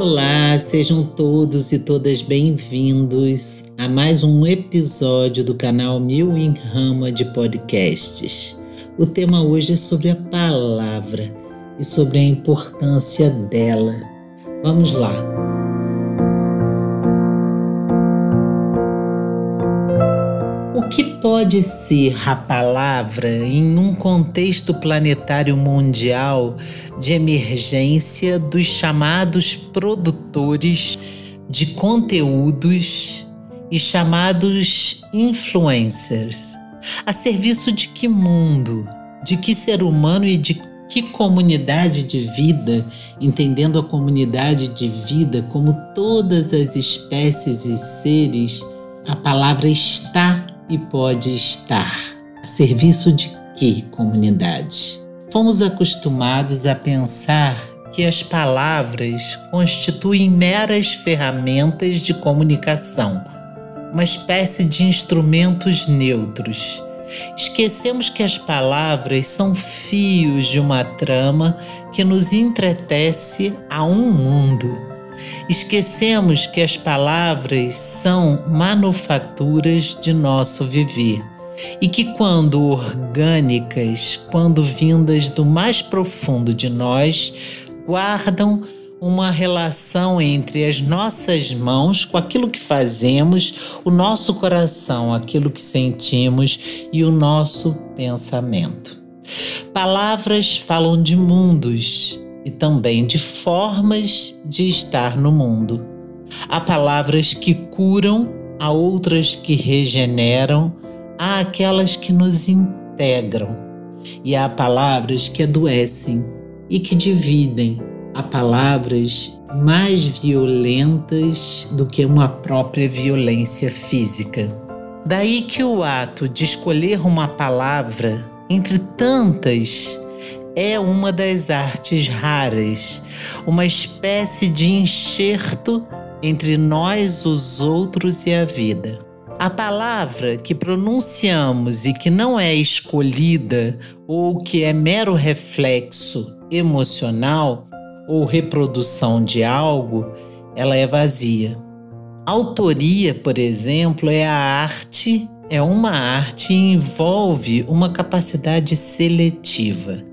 Olá, sejam todos e todas bem-vindos a mais um episódio do canal Mil em Rama de Podcasts. O tema hoje é sobre a palavra e sobre a importância dela. Vamos lá. Que pode ser a palavra em um contexto planetário mundial de emergência dos chamados produtores de conteúdos e chamados influencers? A serviço de que mundo? De que ser humano e de que comunidade de vida, entendendo a comunidade de vida como todas as espécies e seres, a palavra está e pode estar a serviço de que comunidade? Fomos acostumados a pensar que as palavras constituem meras ferramentas de comunicação, uma espécie de instrumentos neutros. Esquecemos que as palavras são fios de uma trama que nos entretece a um mundo Esquecemos que as palavras são manufaturas de nosso viver e que, quando orgânicas, quando vindas do mais profundo de nós, guardam uma relação entre as nossas mãos com aquilo que fazemos, o nosso coração, aquilo que sentimos e o nosso pensamento. Palavras falam de mundos, e também de formas de estar no mundo. Há palavras que curam, há outras que regeneram, há aquelas que nos integram, e há palavras que adoecem e que dividem. Há palavras mais violentas do que uma própria violência física. Daí que o ato de escolher uma palavra entre tantas é uma das artes raras, uma espécie de enxerto entre nós, os outros e a vida. A palavra que pronunciamos e que não é escolhida ou que é mero reflexo emocional ou reprodução de algo, ela é vazia. Autoria, por exemplo, é a arte, é uma arte e envolve uma capacidade seletiva.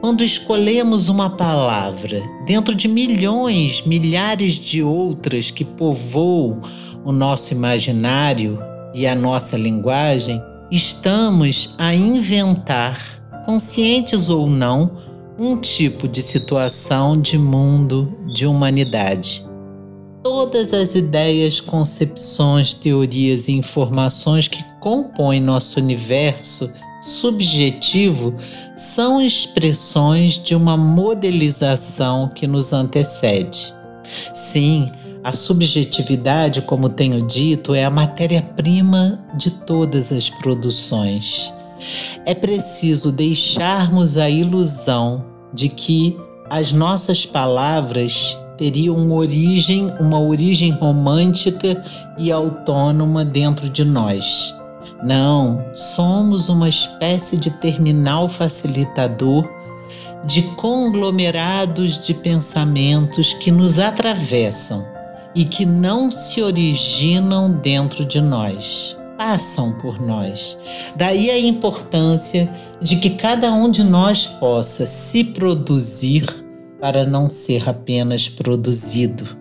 Quando escolhemos uma palavra dentro de milhões, milhares de outras que povoam o nosso imaginário e a nossa linguagem, estamos a inventar, conscientes ou não, um tipo de situação de mundo, de humanidade. Todas as ideias, concepções, teorias e informações que compõem nosso universo subjetivo são expressões de uma modelização que nos antecede. Sim, a subjetividade, como tenho dito, é a matéria-prima de todas as produções. É preciso deixarmos a ilusão de que as nossas palavras teriam origem, uma origem romântica e autônoma dentro de nós. Não, somos uma espécie de terminal facilitador de conglomerados de pensamentos que nos atravessam e que não se originam dentro de nós, passam por nós. Daí a importância de que cada um de nós possa se produzir para não ser apenas produzido.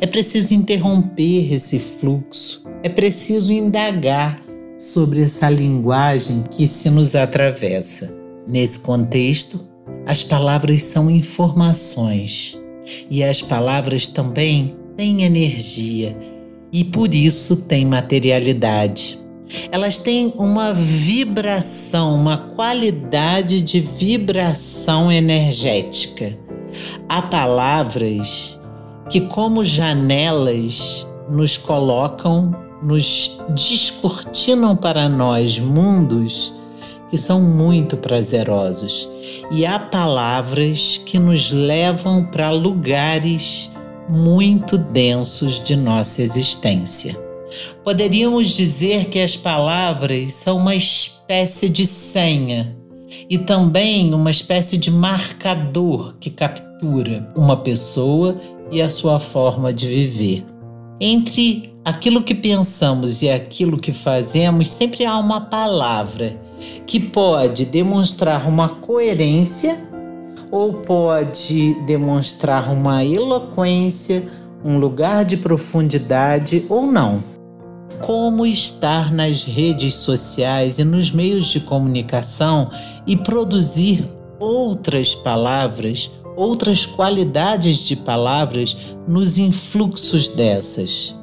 É preciso interromper esse fluxo, é preciso indagar sobre essa linguagem que se nos atravessa. Nesse contexto, as palavras são informações e as palavras também têm energia e por isso têm materialidade. Elas têm uma vibração, uma qualidade de vibração energética. Há palavras que, como janelas, nos colocam nos descortinam para nós mundos que são muito prazerosos e há palavras que nos levam para lugares muito densos de nossa existência. Poderíamos dizer que as palavras são uma espécie de senha e também uma espécie de marcador que captura uma pessoa e a sua forma de viver. Entre aquilo que pensamos e aquilo que fazemos, sempre há uma palavra que pode demonstrar uma coerência ou pode demonstrar uma eloquência, um lugar de profundidade ou não. Como estar nas redes sociais e nos meios de comunicação e produzir outras palavras outras qualidades de palavras nos influxos dessas.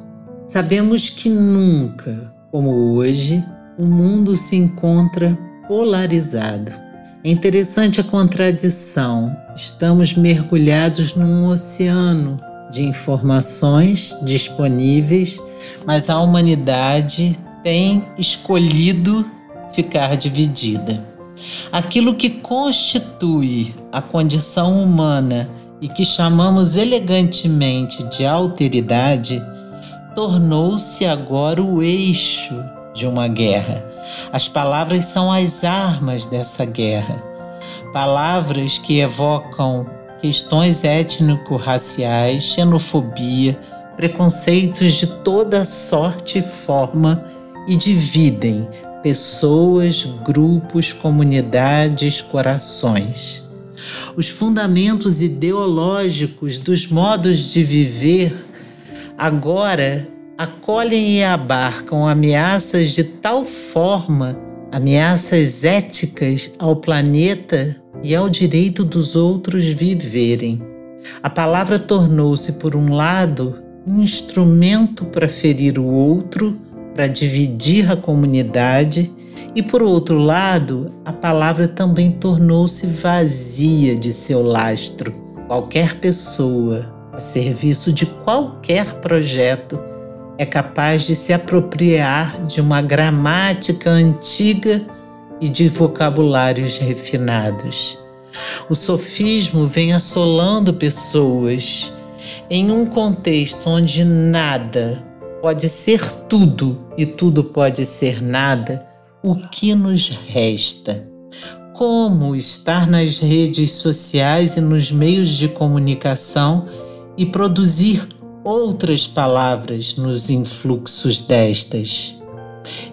Sabemos que nunca, como hoje, o mundo se encontra polarizado. É interessante a contradição. Estamos mergulhados num oceano de informações disponíveis, mas a humanidade tem escolhido ficar dividida. Aquilo que constitui a condição humana e que chamamos elegantemente de alteridade, tornou-se agora o eixo de uma guerra. As palavras são as armas dessa guerra. Palavras que evocam questões étnico-raciais, xenofobia, preconceitos de toda sorte e forma e dividem, pessoas, grupos, comunidades, corações. Os fundamentos ideológicos dos modos de viver agora acolhem e abarcam ameaças de tal forma, ameaças éticas ao planeta e ao direito dos outros viverem. A palavra tornou-se, por um lado, um instrumento para ferir o outro para dividir a comunidade, e por outro lado, a palavra também tornou-se vazia de seu lastro. Qualquer pessoa, a serviço de qualquer projeto, é capaz de se apropriar de uma gramática antiga e de vocabulários refinados. O sofismo vem assolando pessoas em um contexto onde nada pode ser tudo e tudo pode ser nada, o que nos resta? Como estar nas redes sociais e nos meios de comunicação e produzir outras palavras nos influxos destas?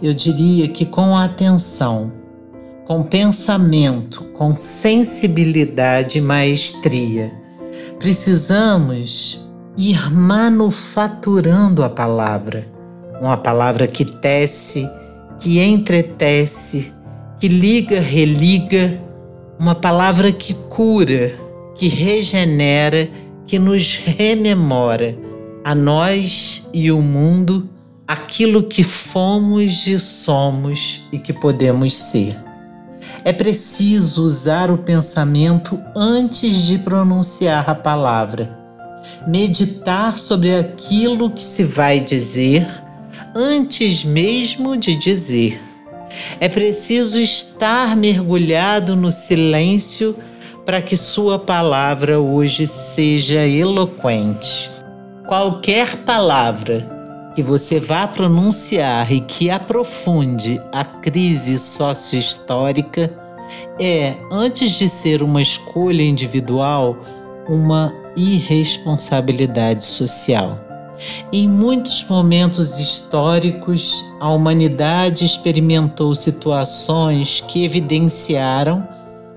Eu diria que com atenção, com pensamento, com sensibilidade e maestria, precisamos ir manufaturando a palavra, uma palavra que tece, que entretece, que liga, religa, uma palavra que cura, que regenera, que nos rememora a nós e o mundo aquilo que fomos e somos e que podemos ser. É preciso usar o pensamento antes de pronunciar a palavra meditar sobre aquilo que se vai dizer antes mesmo de dizer. É preciso estar mergulhado no silêncio para que Sua palavra hoje seja eloquente. Qualquer palavra que você vá pronunciar e que aprofunde a crise sócio-histórica é, antes de ser uma escolha individual, uma irresponsabilidade social. Em muitos momentos históricos, a humanidade experimentou situações que evidenciaram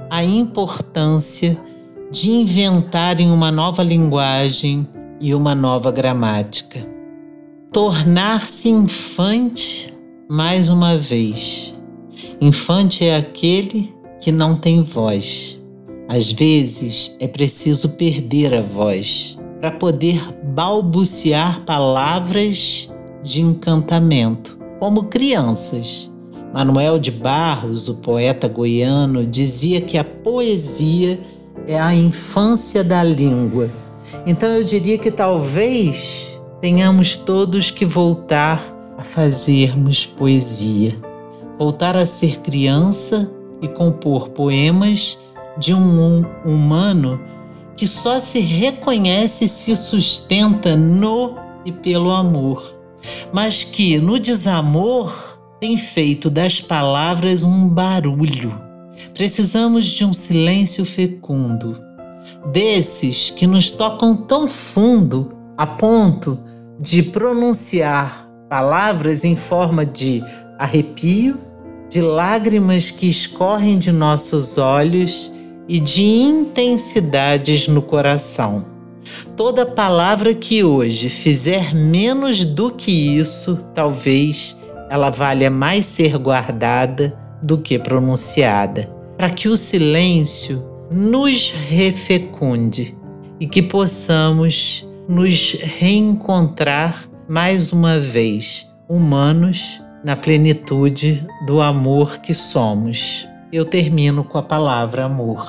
a importância de inventarem uma nova linguagem e uma nova gramática. Tornar-se infante mais uma vez. Infante é aquele que não tem voz às vezes é preciso perder a voz para poder balbuciar palavras de encantamento, como crianças. Manuel de Barros, o poeta goiano, dizia que a poesia é a infância da língua. Então eu diria que talvez tenhamos todos que voltar a fazermos poesia, voltar a ser criança e compor poemas de um humano que só se reconhece e se sustenta no e pelo amor, mas que no desamor tem feito das palavras um barulho. Precisamos de um silêncio fecundo, desses que nos tocam tão fundo a ponto de pronunciar palavras em forma de arrepio, de lágrimas que escorrem de nossos olhos e de intensidades no coração. Toda palavra que hoje fizer menos do que isso, talvez ela valha mais ser guardada do que pronunciada, para que o silêncio nos refecunde e que possamos nos reencontrar mais uma vez, humanos na plenitude do amor que somos. Eu termino com a palavra amor.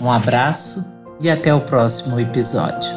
Um abraço e até o próximo episódio.